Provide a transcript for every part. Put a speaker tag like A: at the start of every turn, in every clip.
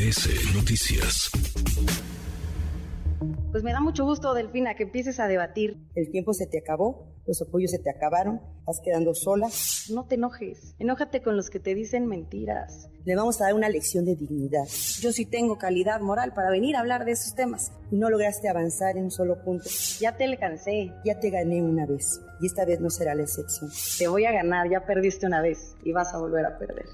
A: MBS Noticias.
B: Pues me da mucho gusto, Delfina, que empieces a debatir.
C: El tiempo se te acabó, los apoyos se te acabaron, vas quedando sola.
B: No te enojes, enójate con los que te dicen mentiras.
C: Le vamos a dar una lección de dignidad.
B: Yo sí tengo calidad moral para venir a hablar de esos temas.
C: Y no lograste avanzar en un solo punto.
B: Ya te alcancé.
C: Ya te gané una vez. Y esta vez no será la excepción.
B: Te voy a ganar, ya perdiste una vez y vas a volver a perder.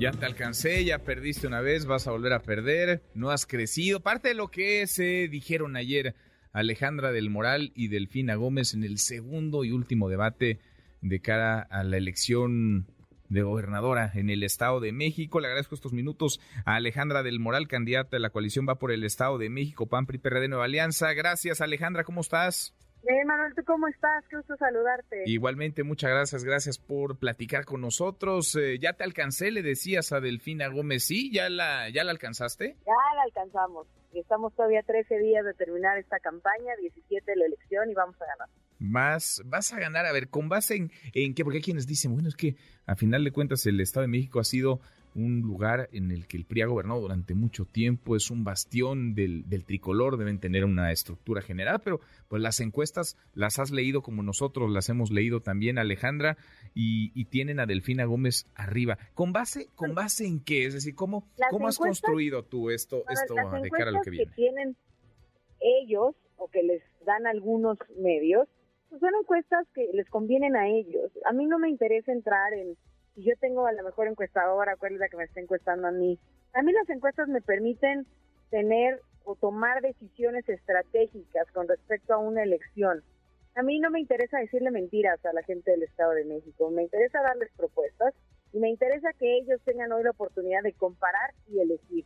D: Ya te alcancé, ya perdiste una vez, vas a volver a perder, no has crecido. Parte de lo que se dijeron ayer Alejandra del Moral y Delfina Gómez en el segundo y último debate de cara a la elección de gobernadora en el Estado de México. Le agradezco estos minutos a Alejandra del Moral, candidata de la coalición Va por el Estado de México, PAN, PRI, PRD, Nueva Alianza. Gracias, Alejandra, ¿cómo estás?
E: Bien, Manuel, ¿tú cómo estás? Qué gusto saludarte.
D: Igualmente, muchas gracias, gracias por platicar con nosotros. Eh, ya te alcancé, le decías a Delfina Gómez, ¿sí? ¿Ya la, ya la alcanzaste?
E: Ya la alcanzamos. Estamos todavía 13 días de terminar esta campaña, 17 de la elección y vamos a ganar.
D: Vas, vas a ganar, a ver, ¿con base en, en qué? Porque hay quienes dicen, bueno, es que a final de cuentas el Estado de México ha sido un lugar en el que el PRI ha gobernado durante mucho tiempo, es un bastión del, tricolor, deben tener una estructura general, pero pues las encuestas las has leído como nosotros las hemos leído también, Alejandra, y, tienen a Delfina Gómez arriba. ¿Con base, con base en qué? Es decir, ¿cómo, cómo has construido tú esto, esto de cara a lo que viene?
E: Que tienen ellos o que les dan algunos medios, pues son encuestas que les convienen a ellos. A mí no me interesa entrar en si yo tengo a la mejor encuestadora, ¿cuál es la que me está encuestando a mí? A mí las encuestas me permiten tener o tomar decisiones estratégicas con respecto a una elección. A mí no me interesa decirle mentiras a la gente del Estado de México, me interesa darles propuestas y me interesa que ellos tengan hoy la oportunidad de comparar y elegir.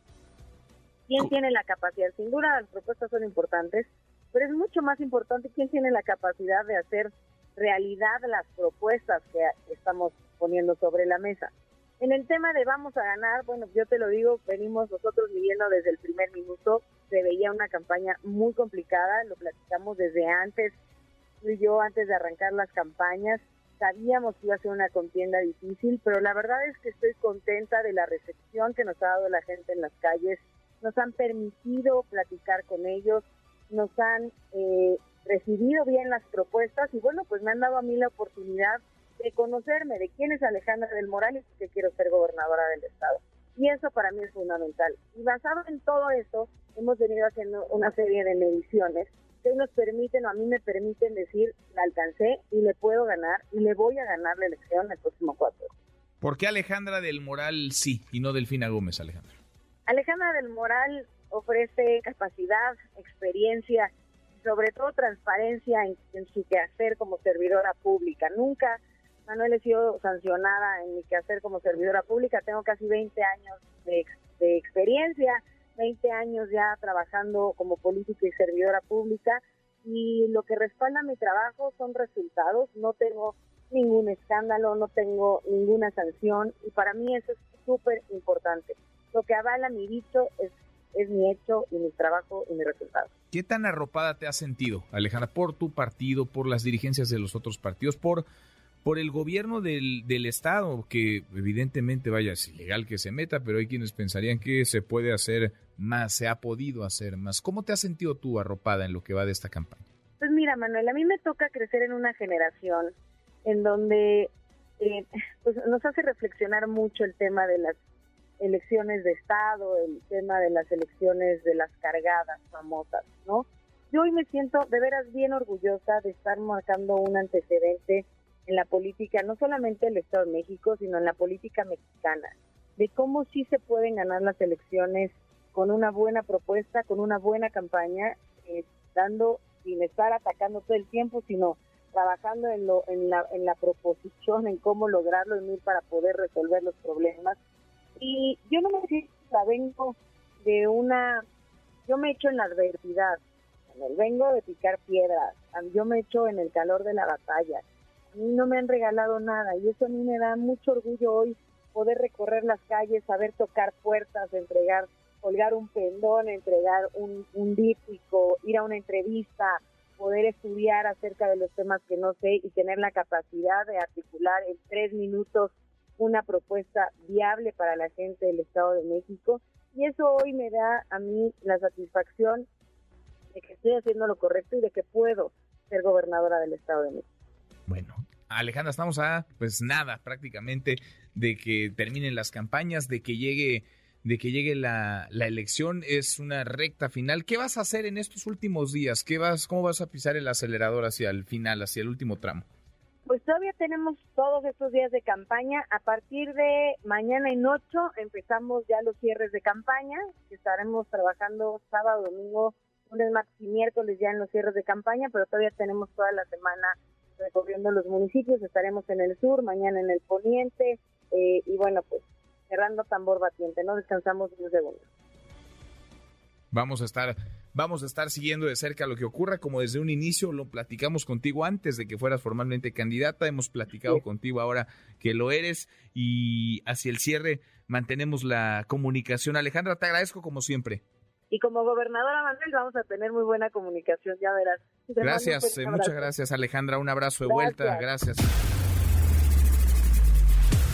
E: ¿Quién tiene la capacidad? Sin duda las propuestas son importantes, pero es mucho más importante quién tiene la capacidad de hacer realidad las propuestas que estamos poniendo sobre la mesa. En el tema de vamos a ganar, bueno, yo te lo digo, venimos nosotros viviendo desde el primer minuto, se veía una campaña muy complicada, lo platicamos desde antes, tú y yo antes de arrancar las campañas, sabíamos que iba a ser una contienda difícil, pero la verdad es que estoy contenta de la recepción que nos ha dado la gente en las calles, nos han permitido platicar con ellos, nos han eh, recibido bien las propuestas y bueno, pues me han dado a mí la oportunidad de conocerme, de quién es Alejandra del Moral y que quiero ser gobernadora del Estado. Y eso para mí es fundamental. Y basado en todo eso, hemos venido haciendo una serie de mediciones que nos permiten, o a mí me permiten decir, la alcancé y le puedo ganar y le voy a ganar la elección el próximo 4.
D: ¿Por qué Alejandra del Moral sí y no Delfina Gómez, Alejandra?
E: Alejandra del Moral ofrece capacidad, experiencia, sobre todo transparencia en, su quehacer como servidora pública. Nunca Manuel he sido sancionada en mi quehacer como servidora pública, tengo casi 20 años de, experiencia, 20 años ya trabajando como política y servidora pública y lo que respalda mi trabajo son resultados, no tengo ningún escándalo, no tengo ninguna sanción y para mí eso es súper importante. Lo que avala mi dicho es, es mi hecho y mi trabajo y mi resultado.
D: ¿Qué tan arropada te has sentido, Alejandra, por tu partido, por las dirigencias de los otros partidos, por por el gobierno del, del Estado, que evidentemente, vaya, es ilegal que se meta, pero hay quienes pensarían que se puede hacer más, se ha podido hacer más. ¿Cómo te has sentido tú arropada en lo que va de esta campaña?
E: Pues mira, Manuel, a mí me toca crecer en una generación en donde eh, pues nos hace reflexionar mucho el tema de las elecciones de Estado, el tema de las elecciones de las cargadas famosas, ¿no? Yo hoy me siento de veras bien orgullosa de estar marcando un antecedente en la política, no solamente del Estado de México, sino en la política mexicana, de cómo sí se pueden ganar las elecciones con una buena propuesta, con una buena campaña, eh, dando, sin estar atacando todo el tiempo, sino trabajando en, lo, en, la, en la proposición, en cómo lograrlo y para poder resolver los problemas. Y yo no me siento, vengo de una, yo me echo en la adversidad, vengo de picar piedras, yo me echo en el calor de la batalla, a mí no me han regalado nada y eso a mí me da mucho orgullo hoy poder recorrer las calles, saber tocar puertas, entregar, colgar un pendón, entregar un, un ir a una entrevista, poder estudiar acerca de los temas que no sé y tener la capacidad de articular en tres minutos una propuesta viable para la gente del Estado de México. Y eso hoy me da a mí la satisfacción de que estoy haciendo lo correcto y de que puedo ser gobernadora del Estado de México.
D: Bueno, Alejandra, estamos a pues nada prácticamente de que terminen las campañas, de que llegue de que llegue la, elección, es una recta final. ¿Qué vas a hacer en estos últimos días? ¿Qué vas, ¿Cómo vas a pisar el acelerador hacia el final, hacia el último tramo?
E: Pues todavía tenemos todos estos días de campaña. A partir de mañana en ocho empezamos ya los cierres de campaña, estaremos trabajando sábado, domingo, lunes, martes y miércoles ya en los cierres de campaña, pero todavía tenemos toda la semana recorriendo los municipios. Estaremos en el sur, mañana en el poniente eh, y bueno, pues cerrando tambor batiente, no descansamos un segundo.
D: Vamos a estar vamos a estar siguiendo de cerca lo que ocurra, como desde un inicio lo platicamos contigo antes de que fueras formalmente candidata, hemos platicado contigo ahora que lo eres y hacia el cierre mantenemos la comunicación. Alejandra, te agradezco como siempre.
E: Y como gobernadora Manuel vamos a tener muy buena comunicación, ya verás.
D: gracias, eh, muchas gracias Alejandra, un abrazo de vuelta, gracias.